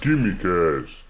Quimicast.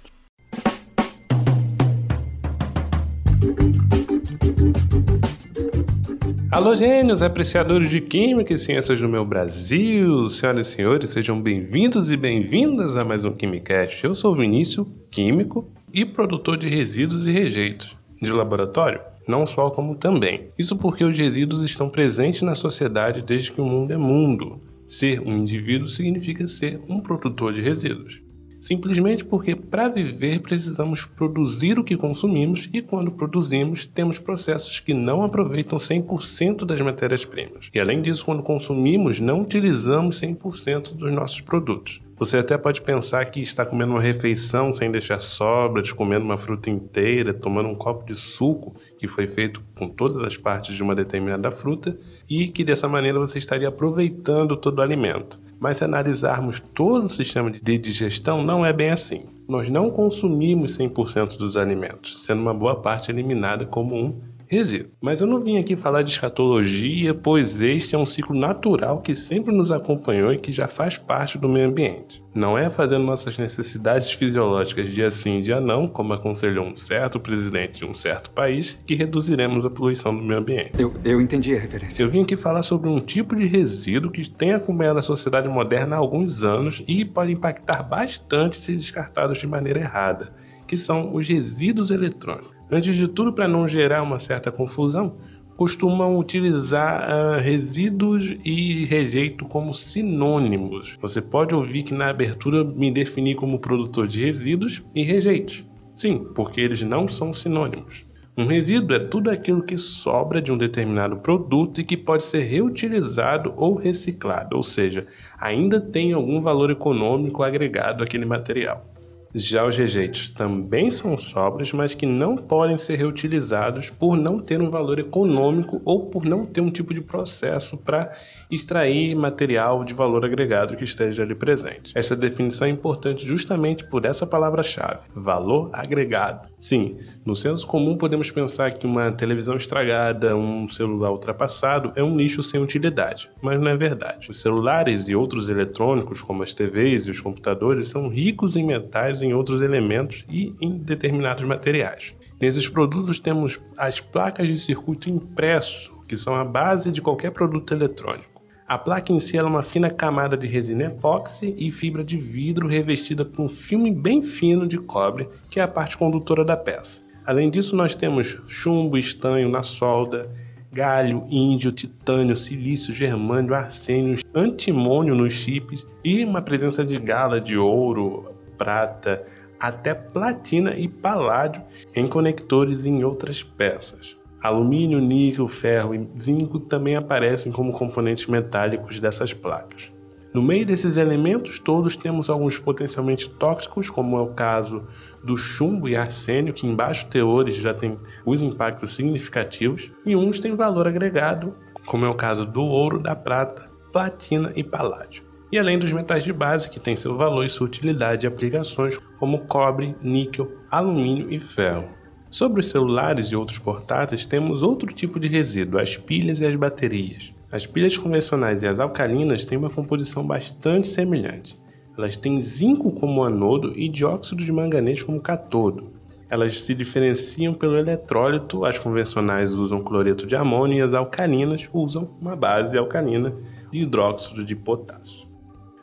Alô, gênios, apreciadores de Química e Ciências do meu Brasil! Senhoras e senhores, sejam bem-vindos e bem-vindas a mais um Quimicast. Eu sou Vinícius, químico e produtor de resíduos e rejeitos de laboratório, não só como também. Isso porque os resíduos estão presentes na sociedade desde que o mundo é mundo. Ser um indivíduo significa ser um produtor de resíduos. Simplesmente porque para viver precisamos produzir o que consumimos e quando produzimos temos processos que não aproveitam 100% das matérias-primas. E além disso, quando consumimos, não utilizamos 100% dos nossos produtos. Você até pode pensar que está comendo uma refeição sem deixar sobras, comendo uma fruta inteira, tomando um copo de suco que foi feito com todas as partes de uma determinada fruta e que dessa maneira você estaria aproveitando todo o alimento. Mas se analisarmos todo o sistema de digestão, não é bem assim. Nós não consumimos 100% dos alimentos, sendo uma boa parte eliminada como um resíduo. Mas eu não vim aqui falar de escatologia, pois este é um ciclo natural que sempre nos acompanhou e que já faz parte do meio ambiente. Não é fazendo nossas necessidades fisiológicas dia sim, dia não, como aconselhou um certo presidente de um certo país, que reduziremos a poluição do meio ambiente. Eu, eu entendi a referência. Eu vim aqui falar sobre um tipo de resíduo que tem acompanhado a sociedade moderna há alguns anos e pode impactar bastante se descartados de maneira errada, que são os resíduos eletrônicos. Antes de tudo, para não gerar uma certa confusão, costumam utilizar uh, resíduos e rejeito como sinônimos. Você pode ouvir que na abertura me defini como produtor de resíduos e rejeitos. Sim, porque eles não são sinônimos. Um resíduo é tudo aquilo que sobra de um determinado produto e que pode ser reutilizado ou reciclado, ou seja, ainda tem algum valor econômico agregado àquele material. Já os rejeitos também são sobras, mas que não podem ser reutilizados por não ter um valor econômico ou por não ter um tipo de processo para extrair material de valor agregado que esteja ali presente. Essa definição é importante justamente por essa palavra-chave: valor agregado. Sim, no senso comum podemos pensar que uma televisão estragada, um celular ultrapassado é um lixo sem utilidade, mas não é verdade. Os celulares e outros eletrônicos, como as TVs e os computadores, são ricos em metais em outros elementos e em determinados materiais. Nesses produtos temos as placas de circuito impresso, que são a base de qualquer produto eletrônico. A placa em si é uma fina camada de resina epóxi e fibra de vidro revestida por um filme bem fino de cobre, que é a parte condutora da peça. Além disso, nós temos chumbo, estanho na solda, galho, índio, titânio, silício, germânio, arsênio, antimônio nos chips e uma presença de gala, de ouro, prata, até platina e paládio em conectores e em outras peças. Alumínio, níquel, ferro e zinco também aparecem como componentes metálicos dessas placas. No meio desses elementos todos temos alguns potencialmente tóxicos, como é o caso do chumbo e arsênio, que em baixos teores já tem os impactos significativos, e uns têm valor agregado, como é o caso do ouro, da prata, platina e paládio e além dos metais de base que têm seu valor e sua utilidade em aplicações como cobre, níquel, alumínio e ferro. Sobre os celulares e outros portáteis, temos outro tipo de resíduo, as pilhas e as baterias. As pilhas convencionais e as alcalinas têm uma composição bastante semelhante. Elas têm zinco como anodo e dióxido de manganês como catodo. Elas se diferenciam pelo eletrólito, as convencionais usam cloreto de amônio e as alcalinas usam uma base alcalina de hidróxido de potássio.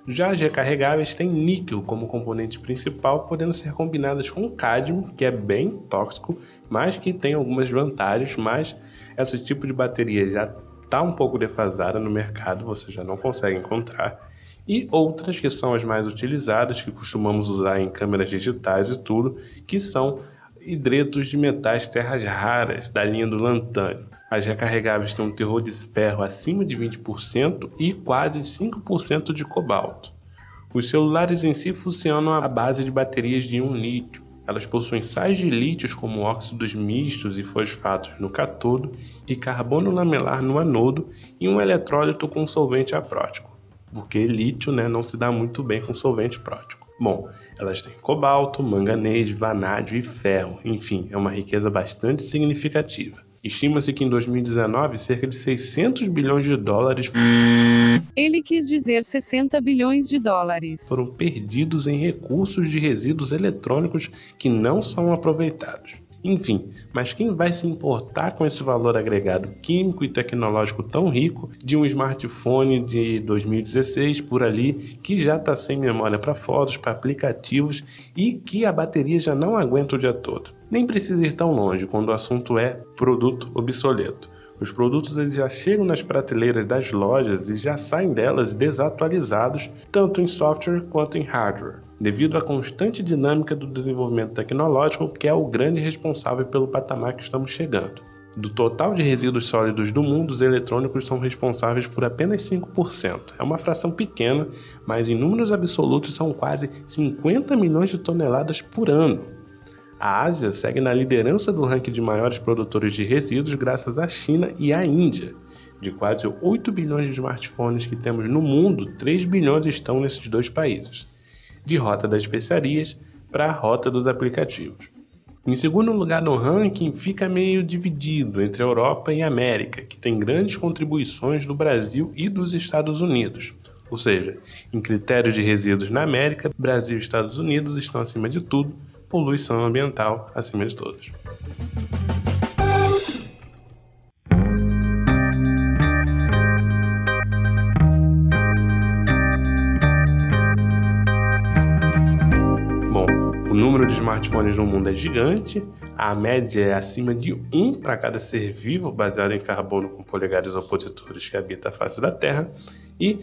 Já as recarregáveis têm níquel como componente principal, podendo ser combinadas com cádmio, que é bem tóxico, mas que tem algumas vantagens, mas esse tipo de bateria já está um pouco defasada no mercado, você já não consegue encontrar. E outras que são as mais utilizadas, que costumamos usar em câmeras digitais e tudo, que são hidretos de metais terras raras da linha do lantânio. As recarregáveis têm um teor de ferro acima de 20% e quase 5% de cobalto. Os celulares em si funcionam à base de baterias de íon lítio. Elas possuem sais de lítios como óxidos mistos e fosfatos no catodo e carbono lamelar no anodo e um eletrólito com solvente aprótico, porque lítio né, não se dá muito bem com solvente prótico. Bom, elas têm cobalto, manganês, vanádio e ferro, enfim, é uma riqueza bastante significativa. Estima-se que em 2019 cerca de 600 bilhões de dólares. Ele quis dizer 60 bilhões de dólares. Foram perdidos em recursos de resíduos eletrônicos que não são aproveitados. Enfim, mas quem vai se importar com esse valor agregado químico e tecnológico tão rico de um smartphone de 2016 por ali que já está sem memória para fotos, para aplicativos e que a bateria já não aguenta o dia todo? Nem precisa ir tão longe quando o assunto é produto obsoleto. Os produtos eles já chegam nas prateleiras das lojas e já saem delas desatualizados, tanto em software quanto em hardware, devido à constante dinâmica do desenvolvimento tecnológico, que é o grande responsável pelo patamar que estamos chegando. Do total de resíduos sólidos do mundo, os eletrônicos são responsáveis por apenas 5%. É uma fração pequena, mas em números absolutos são quase 50 milhões de toneladas por ano. A Ásia segue na liderança do ranking de maiores produtores de resíduos graças à China e à Índia. De quase 8 bilhões de smartphones que temos no mundo, 3 bilhões estão nesses dois países. De rota das especiarias para a rota dos aplicativos. Em segundo lugar no ranking fica meio dividido entre Europa e América, que tem grandes contribuições do Brasil e dos Estados Unidos. Ou seja, em critérios de resíduos na América, Brasil e Estados Unidos estão acima de tudo, poluição ambiental acima de todos. O número de smartphones no mundo é gigante, a média é acima de um para cada ser vivo baseado em carbono com polegares opositores que habita a face da Terra e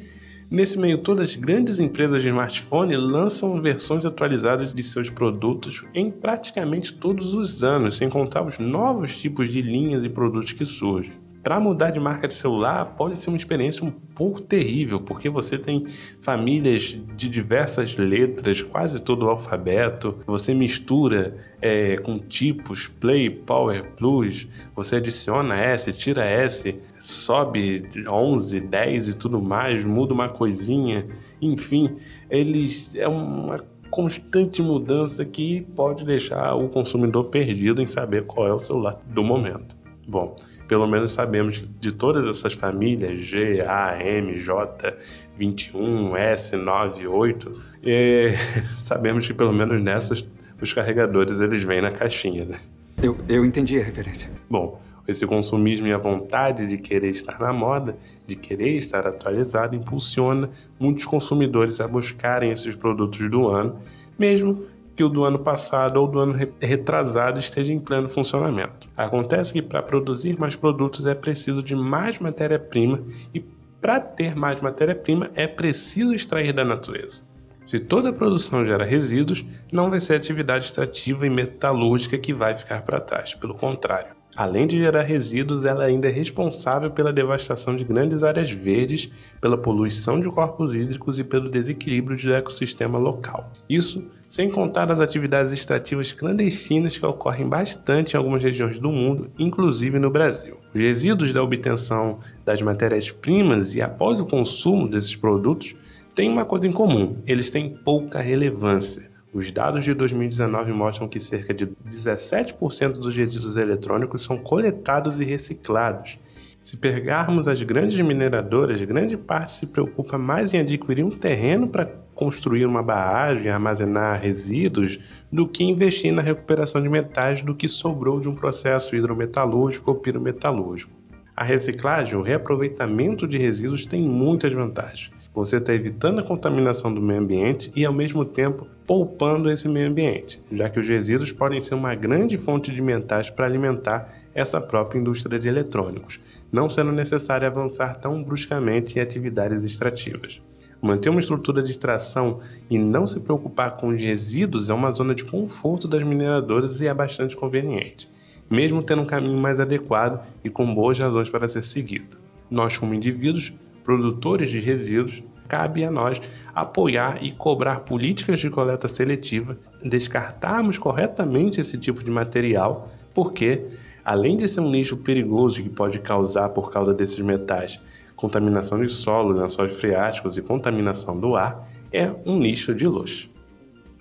Nesse meio todo, as grandes empresas de smartphone lançam versões atualizadas de seus produtos em praticamente todos os anos, sem contar os novos tipos de linhas e produtos que surgem para mudar de marca de celular pode ser uma experiência um pouco terrível, porque você tem famílias de diversas letras, quase todo o alfabeto, você mistura é, com tipos Play, Power, Plus, você adiciona S, tira S, sobe 11, 10 e tudo mais, muda uma coisinha, enfim, eles é uma constante mudança que pode deixar o consumidor perdido em saber qual é o celular do momento. Bom, pelo menos sabemos de todas essas famílias G, A, M, J, 21, S, 9, 8, é, sabemos que pelo menos nessas os carregadores eles vêm na caixinha, né? Eu, eu entendi a referência. Bom, esse consumismo e a vontade de querer estar na moda, de querer estar atualizado, impulsiona muitos consumidores a buscarem esses produtos do ano, mesmo que o do ano passado ou do ano retrasado esteja em pleno funcionamento. Acontece que para produzir mais produtos é preciso de mais matéria-prima e para ter mais matéria-prima é preciso extrair da natureza. Se toda a produção gera resíduos, não vai ser a atividade extrativa e metalúrgica que vai ficar para trás, pelo contrário. Além de gerar resíduos, ela ainda é responsável pela devastação de grandes áreas verdes, pela poluição de corpos hídricos e pelo desequilíbrio do ecossistema local. Isso sem contar as atividades extrativas clandestinas que ocorrem bastante em algumas regiões do mundo, inclusive no Brasil. Os resíduos da obtenção das matérias-primas e após o consumo desses produtos têm uma coisa em comum: eles têm pouca relevância. Os dados de 2019 mostram que cerca de 17% dos resíduos eletrônicos são coletados e reciclados. Se pegarmos as grandes mineradoras, grande parte se preocupa mais em adquirir um terreno para construir uma barragem, armazenar resíduos, do que investir na recuperação de metais do que sobrou de um processo hidrometalúrgico ou pirometalúrgico. A reciclagem, o reaproveitamento de resíduos tem muitas vantagens. Você está evitando a contaminação do meio ambiente e, ao mesmo tempo, poupando esse meio ambiente, já que os resíduos podem ser uma grande fonte de metais para alimentar essa própria indústria de eletrônicos, não sendo necessário avançar tão bruscamente em atividades extrativas. Manter uma estrutura de extração e não se preocupar com os resíduos é uma zona de conforto das mineradoras e é bastante conveniente, mesmo tendo um caminho mais adequado e com boas razões para ser seguido. Nós, como indivíduos, produtores de resíduos, cabe a nós apoiar e cobrar políticas de coleta seletiva, descartarmos corretamente esse tipo de material, porque, além de ser um lixo perigoso que pode causar, por causa desses metais, contaminação de solo, lençóis freáticos e contaminação do ar, é um nicho de luxo.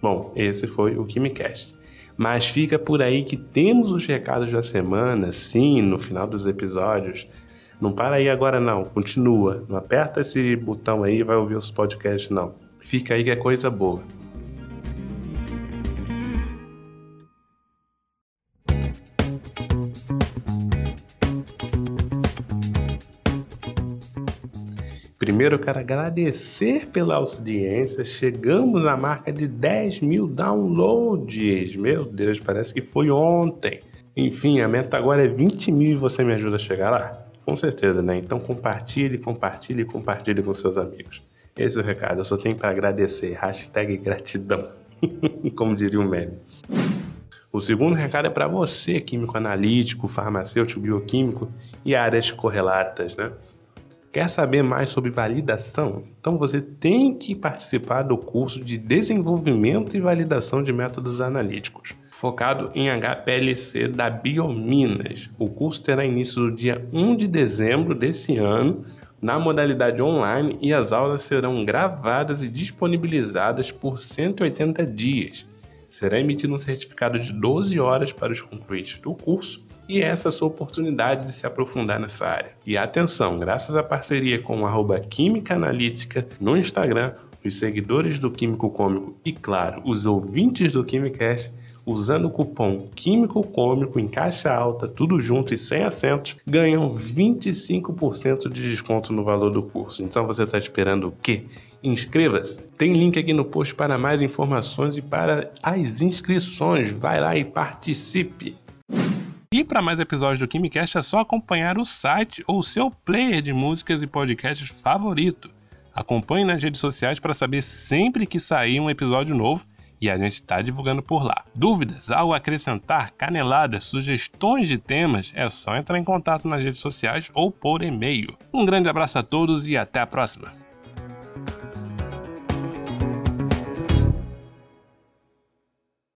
Bom, esse foi o KimiCast. Mas fica por aí que temos os recados da semana, sim, no final dos episódios. Não para aí agora não, continua. Não aperta esse botão aí e vai ouvir os podcasts não. Fica aí que é coisa boa. Primeiro, eu quero agradecer pela audiência. Chegamos à marca de 10 mil downloads. Meu Deus, parece que foi ontem. Enfim, a meta agora é 20 mil e você me ajuda a chegar lá? Com certeza, né? Então compartilhe, compartilhe, compartilhe com seus amigos. Esse é o recado. Eu só tenho para agradecer. Hashtag gratidão. Como diria o meme. O segundo recado é para você, químico analítico, farmacêutico, bioquímico e áreas correlatas, né? Quer saber mais sobre validação? Então você tem que participar do curso de desenvolvimento e validação de métodos analíticos, focado em HPLC da Biominas. O curso terá início no dia 1 de dezembro desse ano, na modalidade online, e as aulas serão gravadas e disponibilizadas por 180 dias. Será emitido um certificado de 12 horas para os concluintes do curso e essa é a sua oportunidade de se aprofundar nessa área. E atenção, graças à parceria com o Química Analítica no Instagram, os seguidores do Químico Cômico e, claro, os ouvintes do Quimicast, usando o cupom Químico Cômico em caixa alta, tudo junto e sem acentos, ganham 25% de desconto no valor do curso. Então você está esperando o quê? Inscreva-se! Tem link aqui no post para mais informações e para as inscrições. Vai lá e participe! E para mais episódios do KimiCast é só acompanhar o site ou seu player de músicas e podcasts favorito. Acompanhe nas redes sociais para saber sempre que sair um episódio novo e a gente está divulgando por lá. Dúvidas, algo a acrescentar, caneladas, sugestões de temas, é só entrar em contato nas redes sociais ou por e-mail. Um grande abraço a todos e até a próxima!